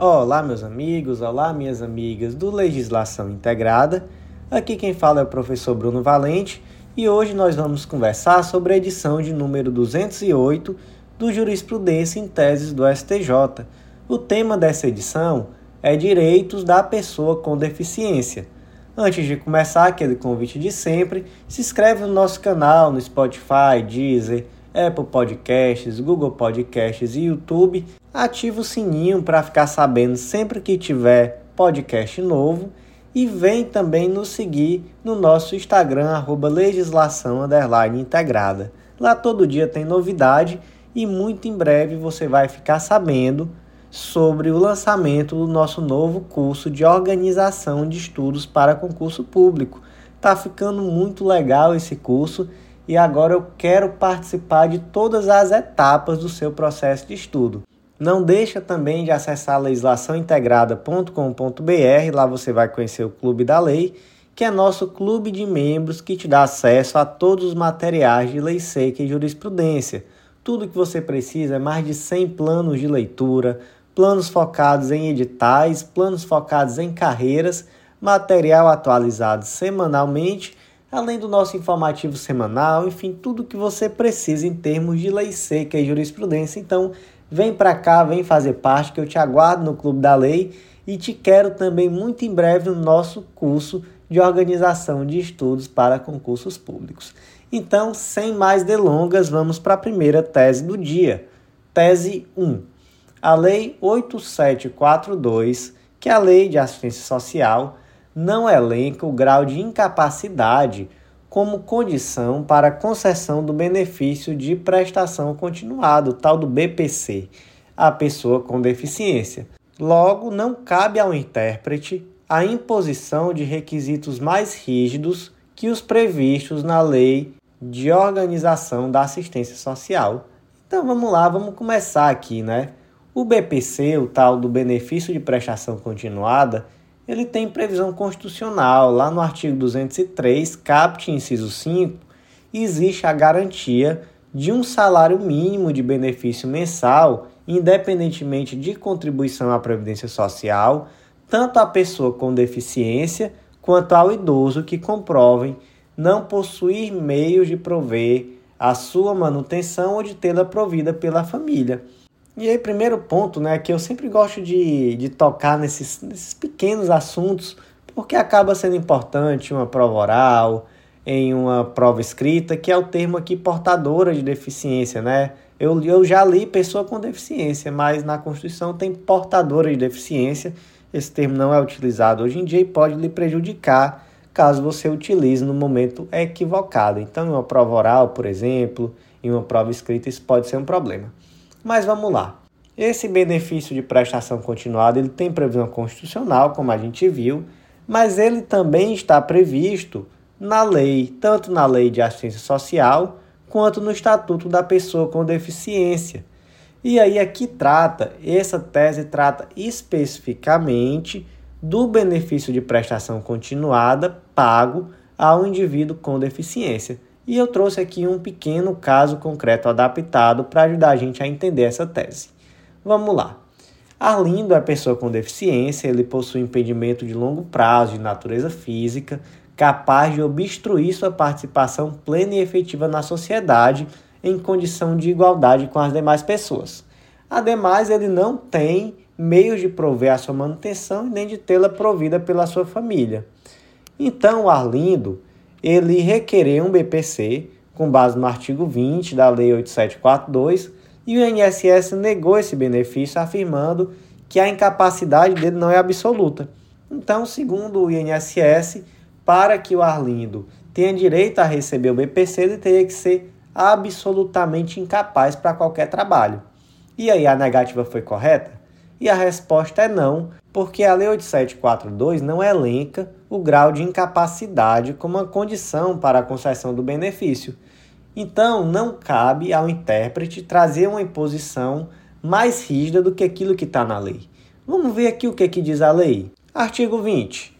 Olá, meus amigos, olá, minhas amigas do Legislação Integrada. Aqui quem fala é o professor Bruno Valente e hoje nós vamos conversar sobre a edição de número 208 do Jurisprudência em Teses do STJ. O tema dessa edição é Direitos da Pessoa com Deficiência. Antes de começar, aquele convite de sempre, se inscreve no nosso canal no Spotify, Deezer, Apple Podcasts, Google Podcasts e YouTube. Ativa o sininho para ficar sabendo sempre que tiver podcast novo e vem também nos seguir no nosso Instagram arroba legislação integrada. Lá todo dia tem novidade e muito em breve você vai ficar sabendo sobre o lançamento do nosso novo curso de organização de estudos para concurso público. Tá ficando muito legal esse curso e agora eu quero participar de todas as etapas do seu processo de estudo. Não deixa também de acessar legislaçãointegrada.com.br, lá você vai conhecer o Clube da Lei, que é nosso clube de membros que te dá acesso a todos os materiais de lei seca e jurisprudência. Tudo que você precisa é mais de 100 planos de leitura, planos focados em editais, planos focados em carreiras, material atualizado semanalmente além do nosso informativo semanal, enfim, tudo que você precisa em termos de lei seca e jurisprudência. Então, vem para cá, vem fazer parte, que eu te aguardo no Clube da Lei e te quero também muito em breve no nosso curso de organização de estudos para concursos públicos. Então, sem mais delongas, vamos para a primeira tese do dia. Tese 1. A Lei 8742, que é a Lei de Assistência Social, não elenca o grau de incapacidade como condição para concessão do benefício de prestação continuada, o tal do BPC, à pessoa com deficiência. Logo, não cabe ao intérprete a imposição de requisitos mais rígidos que os previstos na Lei de Organização da Assistência Social. Então vamos lá, vamos começar aqui, né? O BPC, o tal do benefício de prestação continuada, ele tem previsão constitucional. Lá no artigo 203, caput inciso 5, existe a garantia de um salário mínimo de benefício mensal, independentemente de contribuição à previdência social, tanto à pessoa com deficiência quanto ao idoso que comprovem não possuir meios de prover a sua manutenção ou de tê-la provida pela família. E aí, primeiro ponto, né, que eu sempre gosto de, de tocar nesses, nesses pequenos assuntos, porque acaba sendo importante uma prova oral, em uma prova escrita, que é o termo aqui portadora de deficiência, né? Eu, eu já li pessoa com deficiência, mas na Constituição tem portadora de deficiência. Esse termo não é utilizado hoje em dia e pode lhe prejudicar caso você utilize no momento equivocado. Então, em uma prova oral, por exemplo, em uma prova escrita, isso pode ser um problema. Mas vamos lá. Esse benefício de prestação continuada ele tem previsão constitucional, como a gente viu, mas ele também está previsto na lei, tanto na lei de assistência social quanto no estatuto da pessoa com deficiência. E aí aqui trata, essa tese trata especificamente do benefício de prestação continuada pago ao indivíduo com deficiência. E eu trouxe aqui um pequeno caso concreto adaptado para ajudar a gente a entender essa tese. Vamos lá. Arlindo é pessoa com deficiência, ele possui impedimento de longo prazo de natureza física, capaz de obstruir sua participação plena e efetiva na sociedade em condição de igualdade com as demais pessoas. Ademais, ele não tem meios de prover a sua manutenção nem de tê-la provida pela sua família. Então, Arlindo ele requerer um BPC com base no artigo 20 da Lei 8742 e o INSS negou esse benefício, afirmando que a incapacidade dele não é absoluta. Então, segundo o INSS, para que o Arlindo tenha direito a receber o BPC, ele teria que ser absolutamente incapaz para qualquer trabalho. E aí, a negativa foi correta? E a resposta é não, porque a Lei 8742 não elenca o grau de incapacidade como uma condição para a concessão do benefício. Então, não cabe ao intérprete trazer uma imposição mais rígida do que aquilo que está na lei. Vamos ver aqui o que, que diz a lei. Artigo 20.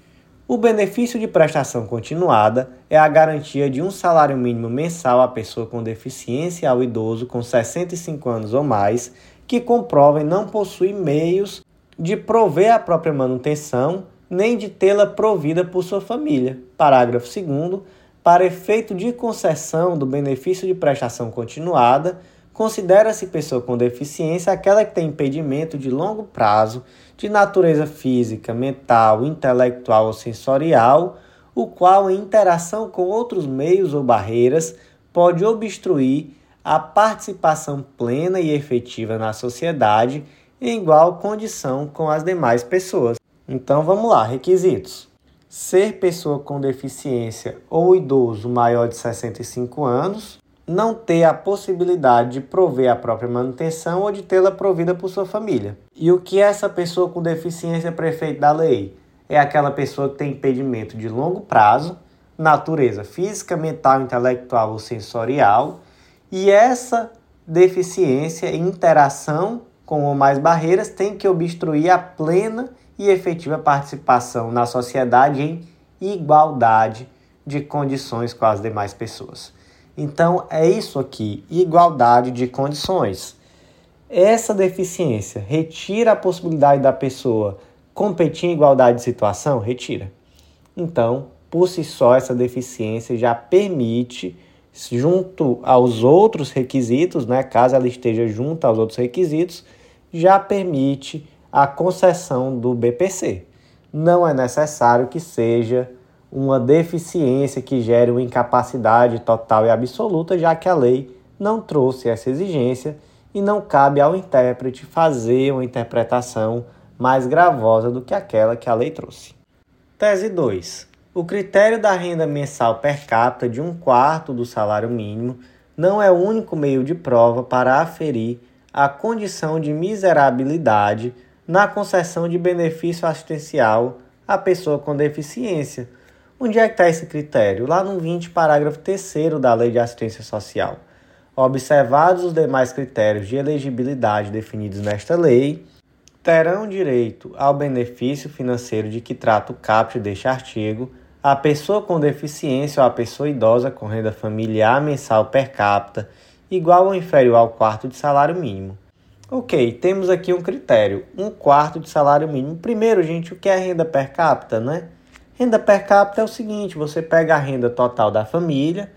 O benefício de prestação continuada é a garantia de um salário mínimo mensal à pessoa com deficiência ao idoso com 65 anos ou mais que comprovem não possuir meios de prover a própria manutenção, nem de tê-la provida por sua família. Parágrafo 2 para efeito de concessão do benefício de prestação continuada, considera-se pessoa com deficiência aquela que tem impedimento de longo prazo de natureza física, mental, intelectual ou sensorial, o qual, em interação com outros meios ou barreiras, pode obstruir a participação plena e efetiva na sociedade em igual condição com as demais pessoas. Então vamos lá, requisitos. Ser pessoa com deficiência ou idoso maior de 65 anos, não ter a possibilidade de prover a própria manutenção ou de tê-la provida por sua família. E o que é essa pessoa com deficiência prefeita da lei? É aquela pessoa que tem impedimento de longo prazo, natureza física, mental, intelectual ou sensorial, e essa deficiência em interação com mais barreiras tem que obstruir a plena e efetiva participação na sociedade em igualdade de condições com as demais pessoas. Então é isso aqui, igualdade de condições. Essa deficiência retira a possibilidade da pessoa competir em igualdade de situação? Retira. Então, por si só, essa deficiência já permite, junto aos outros requisitos, né, caso ela esteja junto aos outros requisitos, já permite a concessão do BPC. Não é necessário que seja uma deficiência que gere uma incapacidade total e absoluta, já que a lei não trouxe essa exigência e não cabe ao intérprete fazer uma interpretação mais gravosa do que aquela que a lei trouxe. Tese 2. O critério da renda mensal per capita de um quarto do salário mínimo não é o único meio de prova para aferir a condição de miserabilidade na concessão de benefício assistencial à pessoa com deficiência. Onde é que está esse critério? Lá no 20, parágrafo 3 da Lei de Assistência Social. Observados os demais critérios de elegibilidade definidos nesta lei, terão direito ao benefício financeiro de que trata o caput deste artigo a pessoa com deficiência ou a pessoa idosa com renda familiar mensal per capita igual ou inferior ao quarto de salário mínimo. Ok, temos aqui um critério, um quarto de salário mínimo. Primeiro, gente, o que é renda per capita, né? Renda per capita é o seguinte, você pega a renda total da família,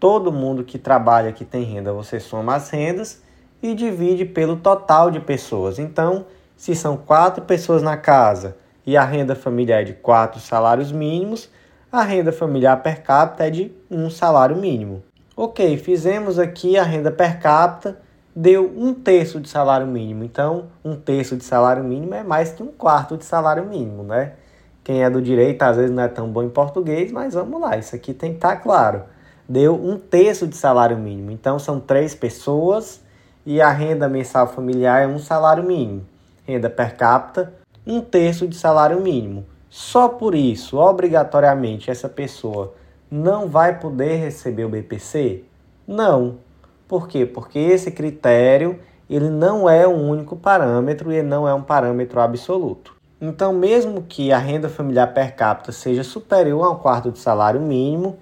todo mundo que trabalha que tem renda, você soma as rendas e divide pelo total de pessoas. Então, se são quatro pessoas na casa e a renda familiar é de quatro salários mínimos, a renda familiar per capita é de um salário mínimo. Ok, fizemos aqui a renda per capita deu um terço de salário mínimo. Então, um terço de salário mínimo é mais que um quarto de salário mínimo, né? Quem é do direito às vezes não é tão bom em português, mas vamos lá, isso aqui tem que estar tá claro. Deu um terço de salário mínimo. Então, são três pessoas e a renda mensal familiar é um salário mínimo. Renda per capita, um terço de salário mínimo. Só por isso, obrigatoriamente, essa pessoa não vai poder receber o BPC? Não. Por quê? Porque esse critério ele não é um único parâmetro e não é um parâmetro absoluto. Então, mesmo que a renda familiar per capita seja superior a um quarto de salário mínimo,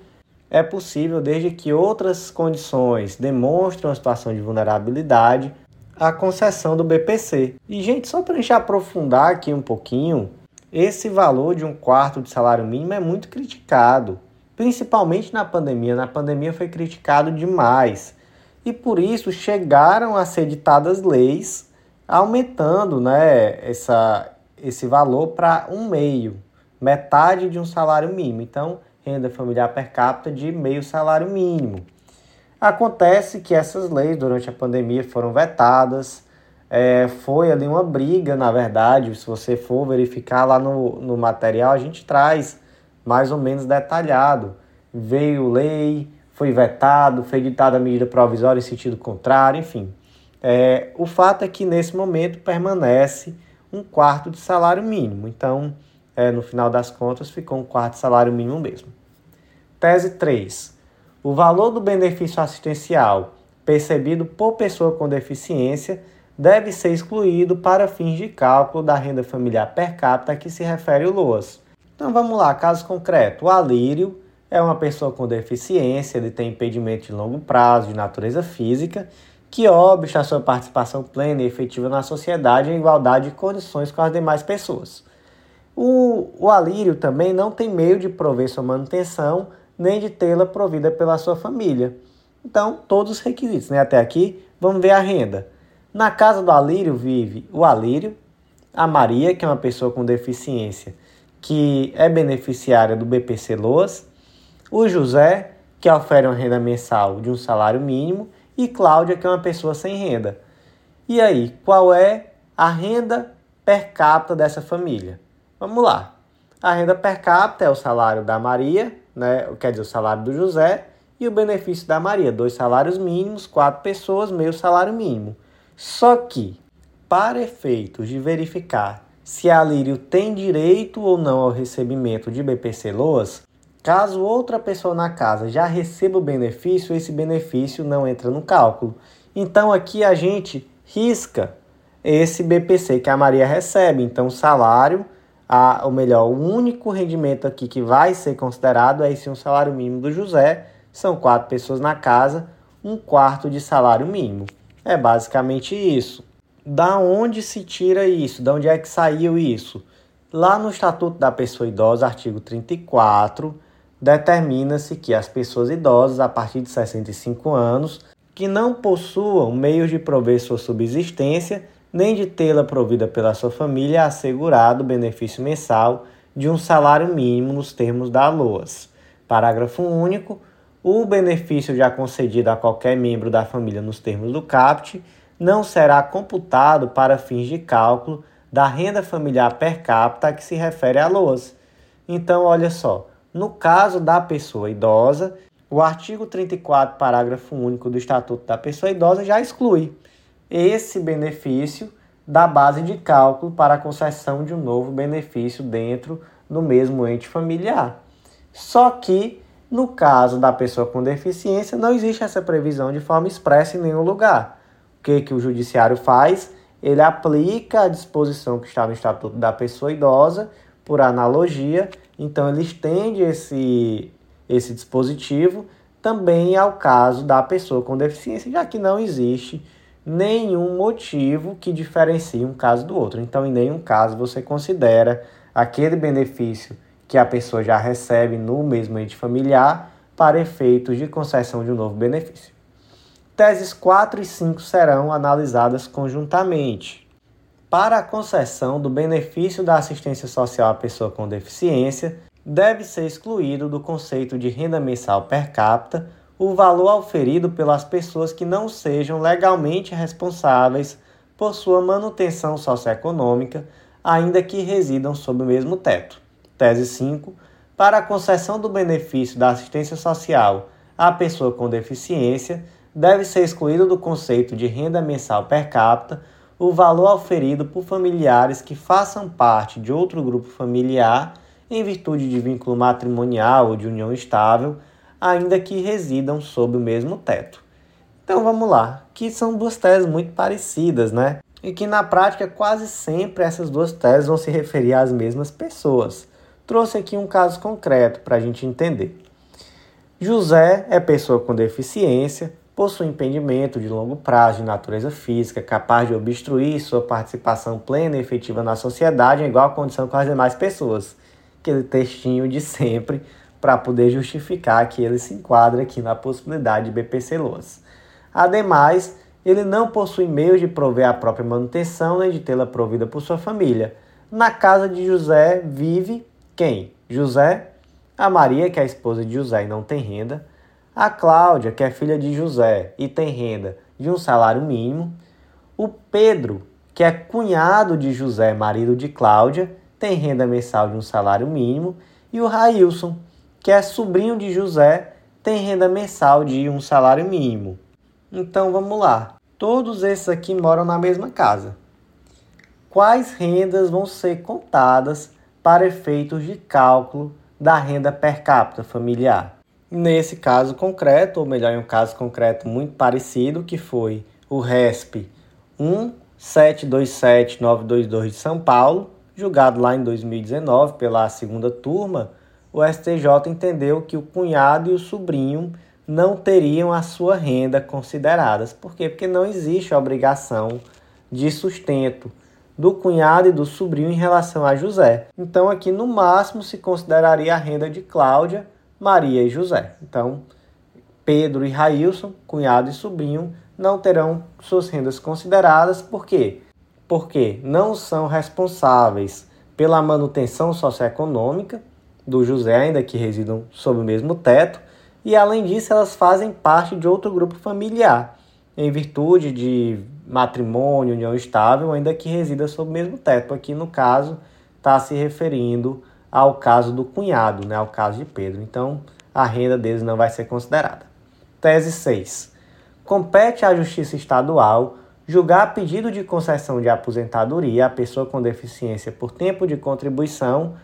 é possível, desde que outras condições demonstrem uma situação de vulnerabilidade, a concessão do BPC. E, gente, só para a gente aprofundar aqui um pouquinho, esse valor de um quarto de salário mínimo é muito criticado, principalmente na pandemia. Na pandemia foi criticado demais e por isso chegaram a ser ditadas leis aumentando né, essa, esse valor para um meio, metade de um salário mínimo. Então, renda familiar per capita de meio salário mínimo. Acontece que essas leis durante a pandemia foram vetadas, é, foi ali uma briga, na verdade, se você for verificar lá no, no material, a gente traz mais ou menos detalhado. Veio lei, foi vetado, foi editada a medida provisória em sentido contrário, enfim. É, o fato é que nesse momento permanece um quarto de salário mínimo. Então, é, no final das contas, ficou um quarto de salário mínimo mesmo. Tese 3. O valor do benefício assistencial percebido por pessoa com deficiência deve ser excluído para fins de cálculo da renda familiar per capita a que se refere o LOAS. Então vamos lá, caso concreto. O Alírio é uma pessoa com deficiência, ele tem impedimento de longo prazo, de natureza física, que obsta a sua participação plena e efetiva na sociedade em igualdade de condições com as demais pessoas. O, o alírio também não tem meio de prover sua manutenção, nem de tê-la provida pela sua família. Então, todos os requisitos, né? Até aqui, vamos ver a renda. Na casa do Alírio vive o Alírio, a Maria, que é uma pessoa com deficiência, que é beneficiária do BPC Loas, o José, que oferece uma renda mensal de um salário mínimo, e Cláudia, que é uma pessoa sem renda. E aí, qual é a renda per capita dessa família? Vamos lá. A renda per capita é o salário da Maria, né? quer dizer, o salário do José, e o benefício da Maria, dois salários mínimos, quatro pessoas, meio salário mínimo. Só que, para efeitos de verificar se a Lírio tem direito ou não ao recebimento de BPC Loas, caso outra pessoa na casa já receba o benefício, esse benefício não entra no cálculo. Então aqui a gente risca esse BPC que a Maria recebe. Então, salário, a, ou melhor, o único rendimento aqui que vai ser considerado é esse um salário mínimo do José, são quatro pessoas na casa, um quarto de salário mínimo. É basicamente isso. Da onde se tira isso? Da onde é que saiu isso? Lá no Estatuto da Pessoa Idosa, artigo 34, determina-se que as pessoas idosas a partir de 65 anos que não possuam meios de prover sua subsistência nem de tê-la provida pela sua família assegurado o benefício mensal de um salário mínimo nos termos da LOAS. Parágrafo único o benefício já concedido a qualquer membro da família nos termos do CAPT não será computado para fins de cálculo da renda familiar per capita que se refere a LOAS. Então, olha só, no caso da pessoa idosa, o artigo 34, parágrafo único do Estatuto da Pessoa Idosa já exclui esse benefício da base de cálculo para a concessão de um novo benefício dentro do mesmo ente familiar. Só que no caso da pessoa com deficiência, não existe essa previsão de forma expressa em nenhum lugar. O que, que o judiciário faz? Ele aplica a disposição que está no Estatuto da Pessoa Idosa, por analogia, então ele estende esse, esse dispositivo também ao caso da pessoa com deficiência, já que não existe nenhum motivo que diferencie um caso do outro. Então, em nenhum caso você considera aquele benefício que a pessoa já recebe no mesmo ente familiar para efeitos de concessão de um novo benefício. Teses 4 e 5 serão analisadas conjuntamente. Para a concessão do benefício da assistência social à pessoa com deficiência, deve ser excluído do conceito de renda mensal per capita o valor auferido pelas pessoas que não sejam legalmente responsáveis por sua manutenção socioeconômica, ainda que residam sob o mesmo teto. Tese 5. Para a concessão do benefício da assistência social à pessoa com deficiência, deve ser excluído do conceito de renda mensal per capita o valor oferido por familiares que façam parte de outro grupo familiar em virtude de vínculo matrimonial ou de união estável, ainda que residam sob o mesmo teto. Então vamos lá, que são duas teses muito parecidas, né? E que na prática quase sempre essas duas teses vão se referir às mesmas pessoas trouxe aqui um caso concreto para a gente entender. José é pessoa com deficiência, possui impedimento de longo prazo de natureza física, capaz de obstruir sua participação plena e efetiva na sociedade em igual condição com as demais pessoas. Aquele textinho de sempre para poder justificar que ele se enquadra aqui na possibilidade de BPC Loas. Ademais, ele não possui meios de prover a própria manutenção nem de tê-la provida por sua família. Na casa de José vive quem? José, a Maria, que é a esposa de José e não tem renda, a Cláudia, que é filha de José e tem renda de um salário mínimo, o Pedro, que é cunhado de José, marido de Cláudia, tem renda mensal de um salário mínimo, e o Railson, que é sobrinho de José, tem renda mensal de um salário mínimo. Então vamos lá. Todos esses aqui moram na mesma casa. Quais rendas vão ser contadas para efeitos de cálculo da renda per capita familiar. Nesse caso concreto, ou melhor, em um caso concreto muito parecido, que foi o RESP 1727922 de São Paulo, julgado lá em 2019 pela segunda turma, o STJ entendeu que o cunhado e o sobrinho não teriam a sua renda consideradas. Por quê? Porque não existe a obrigação de sustento do cunhado e do sobrinho em relação a José. Então aqui no máximo se consideraria a renda de Cláudia, Maria e José. Então Pedro e Railson, cunhado e sobrinho, não terão suas rendas consideradas. Por quê? Porque não são responsáveis pela manutenção socioeconômica do José, ainda que residam sob o mesmo teto, e além disso elas fazem parte de outro grupo familiar, em virtude de matrimônio, união estável, ainda que resida sob o mesmo teto. Aqui no caso está se referindo ao caso do cunhado, né, ao caso de Pedro. Então a renda deles não vai ser considerada. Tese 6. Compete à Justiça Estadual julgar pedido de concessão de aposentadoria à pessoa com deficiência por tempo de contribuição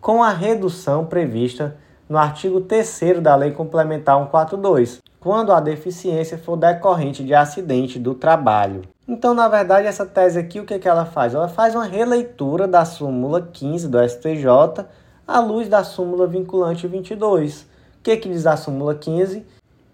com a redução prevista no artigo 3 da Lei Complementar 142, quando a deficiência for decorrente de acidente do trabalho. Então, na verdade, essa tese aqui, o que, é que ela faz? Ela faz uma releitura da súmula 15 do STJ à luz da súmula vinculante 22. O que, que diz a súmula 15?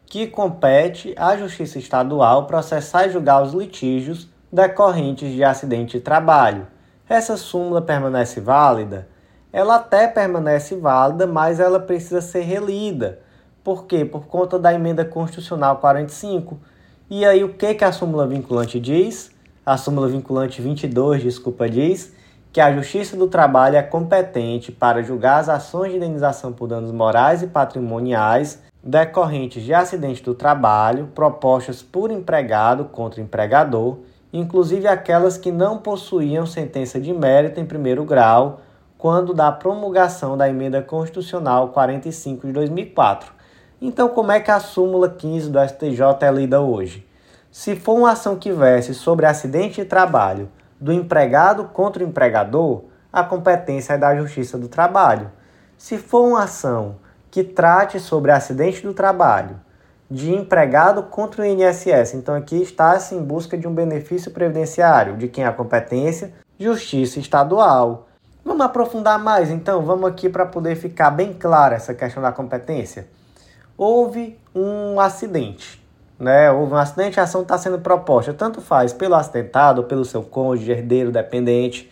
Que compete à Justiça Estadual processar e julgar os litígios decorrentes de acidente de trabalho. Essa súmula permanece válida? ela até permanece válida, mas ela precisa ser relida. Por quê? Por conta da emenda constitucional 45. E aí o que que a súmula vinculante diz? A súmula vinculante 22, desculpa, diz que a Justiça do Trabalho é competente para julgar as ações de indenização por danos morais e patrimoniais decorrentes de acidente do trabalho propostas por empregado contra empregador, inclusive aquelas que não possuíam sentença de mérito em primeiro grau quando da promulgação da emenda constitucional 45 de 2004. Então, como é que a súmula 15 do STJ é lida hoje? Se for uma ação que verse sobre acidente de trabalho do empregado contra o empregador, a competência é da Justiça do Trabalho. Se for uma ação que trate sobre acidente do trabalho de empregado contra o INSS, então aqui está-se em busca de um benefício previdenciário, de quem é a competência? Justiça Estadual. Vamos aprofundar mais então, vamos aqui para poder ficar bem clara essa questão da competência. Houve um acidente, né? Houve um acidente, a ação está sendo proposta, tanto faz pelo acidentado, pelo seu cônjuge, herdeiro, dependente.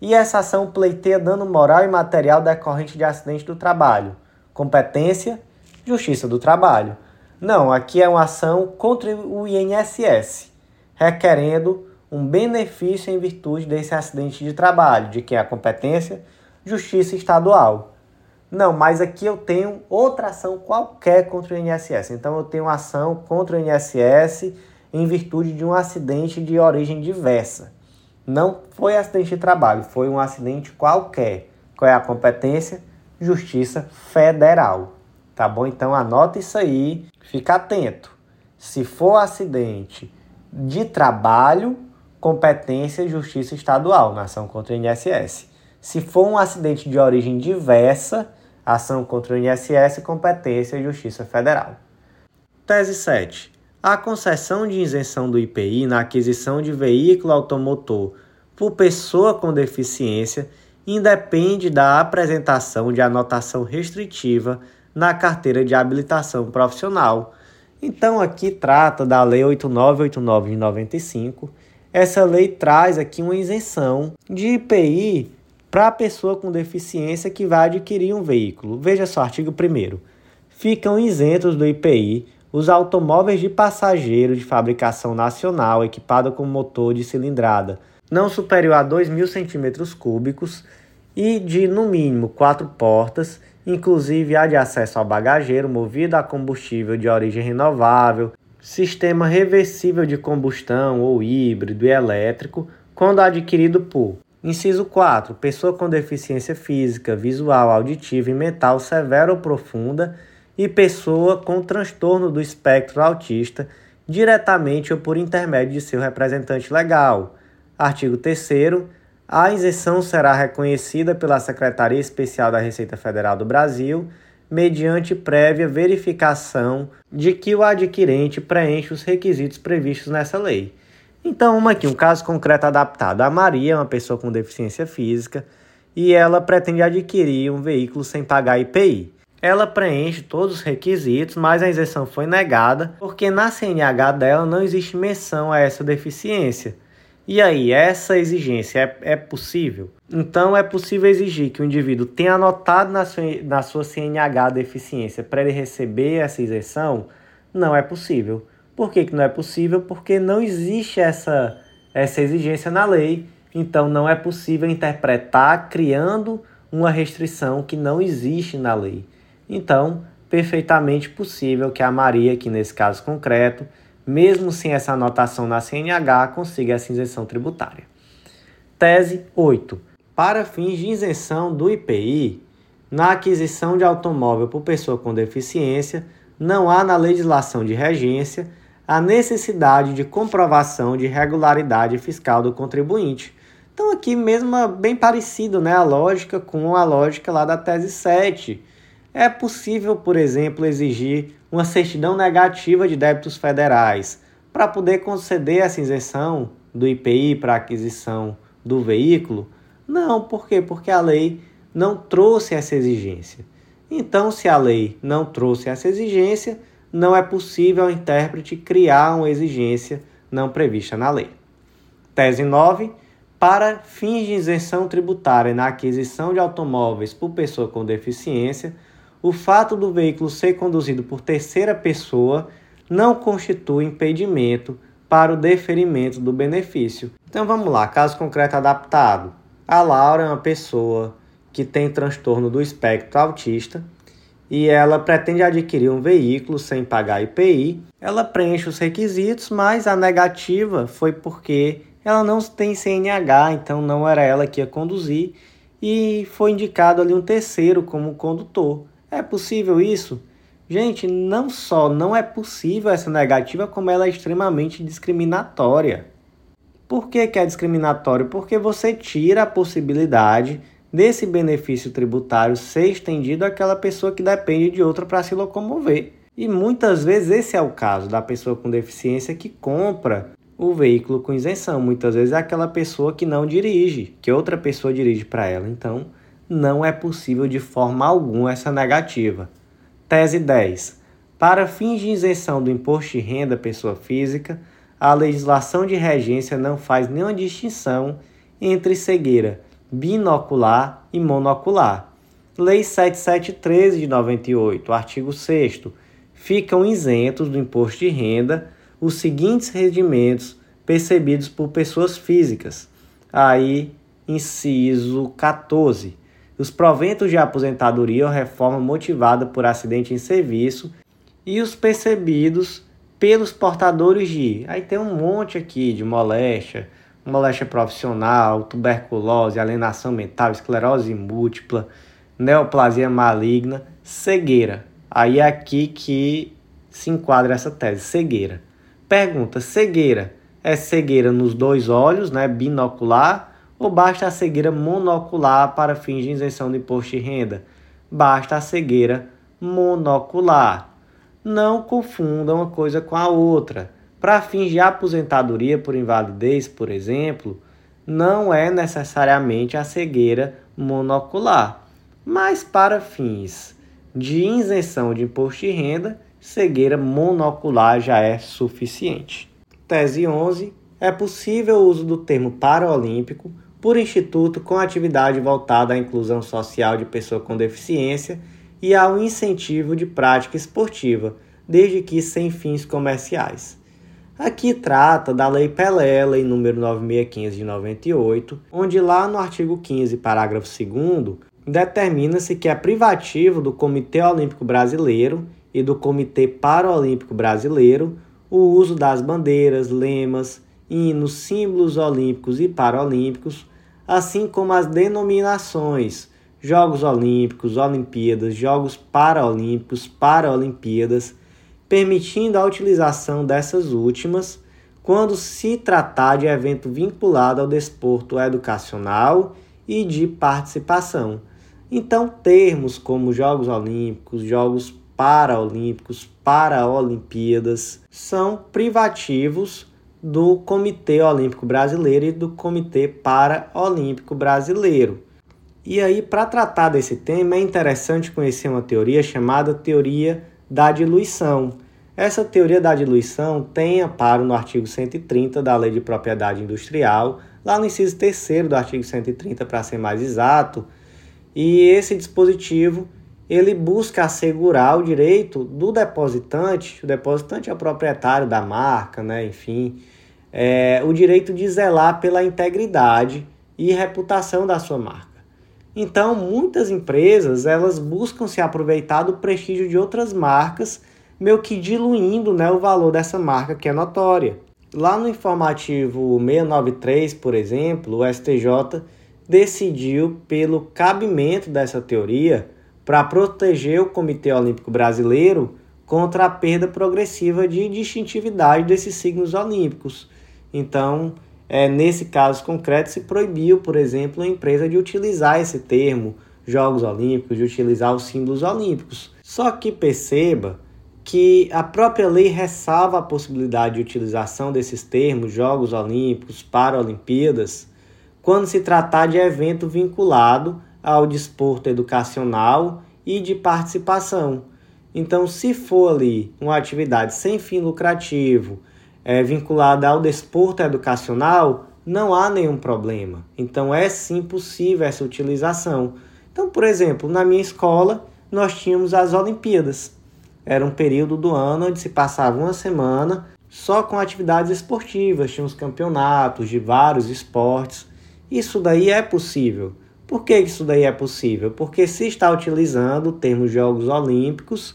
E essa ação pleiteia dano moral e material decorrente de acidente do trabalho. Competência, Justiça do Trabalho. Não, aqui é uma ação contra o INSS, requerendo um benefício em virtude desse acidente de trabalho, de que é a competência justiça estadual. Não, mas aqui eu tenho outra ação qualquer contra o INSS. Então eu tenho ação contra o INSS em virtude de um acidente de origem diversa. Não foi acidente de trabalho, foi um acidente qualquer. Qual é a competência? Justiça Federal. Tá bom? Então anota isso aí, fica atento. Se for acidente de trabalho, competência justiça estadual na ação contra o INSS. Se for um acidente de origem diversa, ação contra o INSS, competência justiça federal. Tese 7. A concessão de isenção do IPI na aquisição de veículo automotor por pessoa com deficiência independe da apresentação de anotação restritiva na carteira de habilitação profissional. Então aqui trata da Lei 8989 de 95 essa lei traz aqui uma isenção de IPI para a pessoa com deficiência que vai adquirir um veículo. Veja só, artigo 1. Ficam isentos do IPI os automóveis de passageiro de fabricação nacional equipado com motor de cilindrada não superior a 2.000 cm3 e de, no mínimo, quatro portas, inclusive a de acesso ao bagageiro movido a combustível de origem renovável, sistema reversível de combustão ou híbrido e elétrico quando adquirido por Inciso 4. Pessoa com deficiência física, visual, auditiva e mental severa ou profunda e pessoa com transtorno do espectro autista, diretamente ou por intermédio de seu representante legal. Artigo 3 A isenção será reconhecida pela Secretaria Especial da Receita Federal do Brasil mediante prévia verificação de que o adquirente preenche os requisitos previstos nessa lei. Então, vamos aqui, um caso concreto adaptado. A Maria é uma pessoa com deficiência física e ela pretende adquirir um veículo sem pagar IPI. ela preenche todos os requisitos, mas a isenção foi negada porque na CNH dela não existe menção a essa deficiência. E aí, essa exigência é, é possível? Então, é possível exigir que o indivíduo tenha anotado na sua, na sua CNH deficiência para ele receber essa isenção? Não é possível. Por que, que não é possível? Porque não existe essa, essa exigência na lei, então não é possível interpretar criando uma restrição que não existe na lei. Então, perfeitamente possível que a Maria, aqui nesse caso concreto, mesmo sem essa anotação na CNH, consiga essa isenção tributária. Tese 8. Para fins de isenção do IPI, na aquisição de automóvel por pessoa com deficiência, não há na legislação de regência a necessidade de comprovação de regularidade fiscal do contribuinte. Então aqui mesmo bem parecido, né, a lógica com a lógica lá da tese 7, é possível, por exemplo, exigir uma certidão negativa de débitos federais para poder conceder essa isenção do IPI para aquisição do veículo? Não, por quê? Porque a lei não trouxe essa exigência. Então, se a lei não trouxe essa exigência, não é possível ao intérprete criar uma exigência não prevista na lei. Tese 9. Para fins de isenção tributária na aquisição de automóveis por pessoa com deficiência, o fato do veículo ser conduzido por terceira pessoa não constitui impedimento para o deferimento do benefício. Então vamos lá, caso concreto adaptado. A Laura é uma pessoa que tem transtorno do espectro autista e ela pretende adquirir um veículo sem pagar IPI. Ela preenche os requisitos, mas a negativa foi porque ela não tem CNH, então não era ela que ia conduzir e foi indicado ali um terceiro como condutor. É possível isso? Gente, não só não é possível essa negativa, como ela é extremamente discriminatória. Por que, que é discriminatório? Porque você tira a possibilidade desse benefício tributário ser estendido àquela pessoa que depende de outra para se locomover. E muitas vezes esse é o caso da pessoa com deficiência que compra o veículo com isenção. Muitas vezes é aquela pessoa que não dirige, que outra pessoa dirige para ela. Então, não é possível de forma alguma essa negativa. Tese 10. Para fins de isenção do imposto de renda pessoa física, a legislação de regência não faz nenhuma distinção entre cegueira binocular e monocular. Lei 7713 de 98, artigo 6 ficam isentos do imposto de renda os seguintes rendimentos percebidos por pessoas físicas. Aí, inciso 14 os proventos de aposentadoria ou reforma motivada por acidente em serviço e os percebidos pelos portadores de. Aí tem um monte aqui de moléstia, moléstia profissional, tuberculose, alienação mental, esclerose múltipla, neoplasia maligna, cegueira. Aí é aqui que se enquadra essa tese, cegueira. Pergunta: cegueira é cegueira nos dois olhos, né, binocular ou basta a cegueira monocular para fins de isenção do imposto de renda? Basta a cegueira monocular. Não confunda uma coisa com a outra. Para fins de aposentadoria por invalidez, por exemplo, não é necessariamente a cegueira monocular, mas para fins de isenção de imposto de renda, cegueira monocular já é suficiente. Tese 11. É possível o uso do termo paraolímpico por instituto com atividade voltada à inclusão social de pessoa com deficiência e ao incentivo de prática esportiva, desde que sem fins comerciais. Aqui trata da Lei Pelé, Lei número 9615 de 98, onde lá no artigo 15, parágrafo 2 determina-se que é privativo do Comitê Olímpico Brasileiro e do Comitê Paralímpico Brasileiro o uso das bandeiras, lemas, hinos, símbolos olímpicos e paralímpicos, assim como as denominações Jogos Olímpicos, Olimpíadas, Jogos Paralímpicos, Paralimpíadas, permitindo a utilização dessas últimas quando se tratar de evento vinculado ao desporto educacional e de participação. Então, termos como Jogos Olímpicos, Jogos Paralímpicos, Paraolimpíadas são privativos do Comitê Olímpico Brasileiro e do Comitê Paraolímpico Brasileiro. E aí, para tratar desse tema, é interessante conhecer uma teoria chamada teoria da diluição. Essa teoria da diluição tem amparo no artigo 130 da Lei de Propriedade Industrial, lá no inciso 3 do artigo 130, para ser mais exato. E esse dispositivo ele busca assegurar o direito do depositante, o depositante é o proprietário da marca, né? enfim, é, o direito de zelar pela integridade e reputação da sua marca. Então, muitas empresas elas buscam se aproveitar do prestígio de outras marcas, meio que diluindo né, o valor dessa marca que é notória. Lá no informativo 693, por exemplo, o STJ decidiu pelo cabimento dessa teoria para proteger o Comitê Olímpico Brasileiro contra a perda progressiva de distintividade desses signos olímpicos. Então, é, nesse caso concreto, se proibiu, por exemplo, a empresa de utilizar esse termo, Jogos Olímpicos, de utilizar os símbolos olímpicos. Só que perceba que a própria lei ressalva a possibilidade de utilização desses termos, Jogos Olímpicos, Paralimpíadas, quando se tratar de evento vinculado ao desporto educacional e de participação. Então, se for ali uma atividade sem fim lucrativo, é, vinculada ao desporto educacional, não há nenhum problema. Então é sim possível essa utilização. Então, por exemplo, na minha escola nós tínhamos as Olimpíadas. Era um período do ano onde se passava uma semana só com atividades esportivas, tínhamos campeonatos de vários esportes. Isso daí é possível. Por que isso daí é possível? Porque se está utilizando o termo Jogos Olímpicos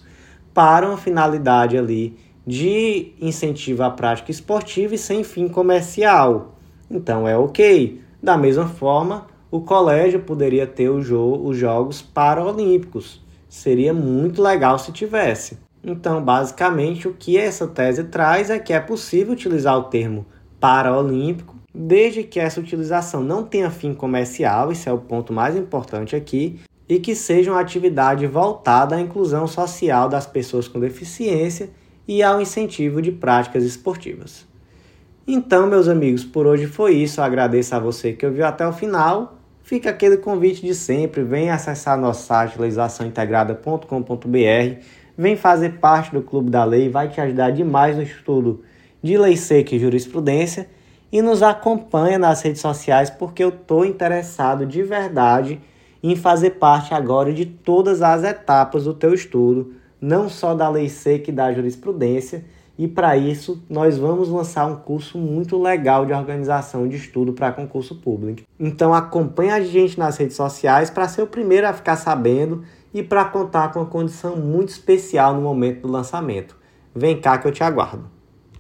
para uma finalidade ali de incentivo à prática esportiva e sem fim comercial. Então é ok. Da mesma forma, o colégio poderia ter jo os Jogos Paralímpicos. Seria muito legal se tivesse. Então, basicamente, o que essa tese traz é que é possível utilizar o termo paraolímpico, desde que essa utilização não tenha fim comercial, esse é o ponto mais importante aqui, e que seja uma atividade voltada à inclusão social das pessoas com deficiência e ao incentivo de práticas esportivas. Então, meus amigos, por hoje foi isso. Eu agradeço a você que ouviu até o final. Fica aquele convite de sempre, venha acessar nosso site legislaçãointegrada.com.br, vem fazer parte do Clube da Lei, vai te ajudar demais no estudo de lei seca e jurisprudência e nos acompanha nas redes sociais porque eu estou interessado de verdade em fazer parte agora de todas as etapas do teu estudo não só da lei seca e da jurisprudência, e para isso nós vamos lançar um curso muito legal de organização de estudo para concurso público. Então acompanhe a gente nas redes sociais para ser o primeiro a ficar sabendo e para contar com uma condição muito especial no momento do lançamento. Vem cá que eu te aguardo.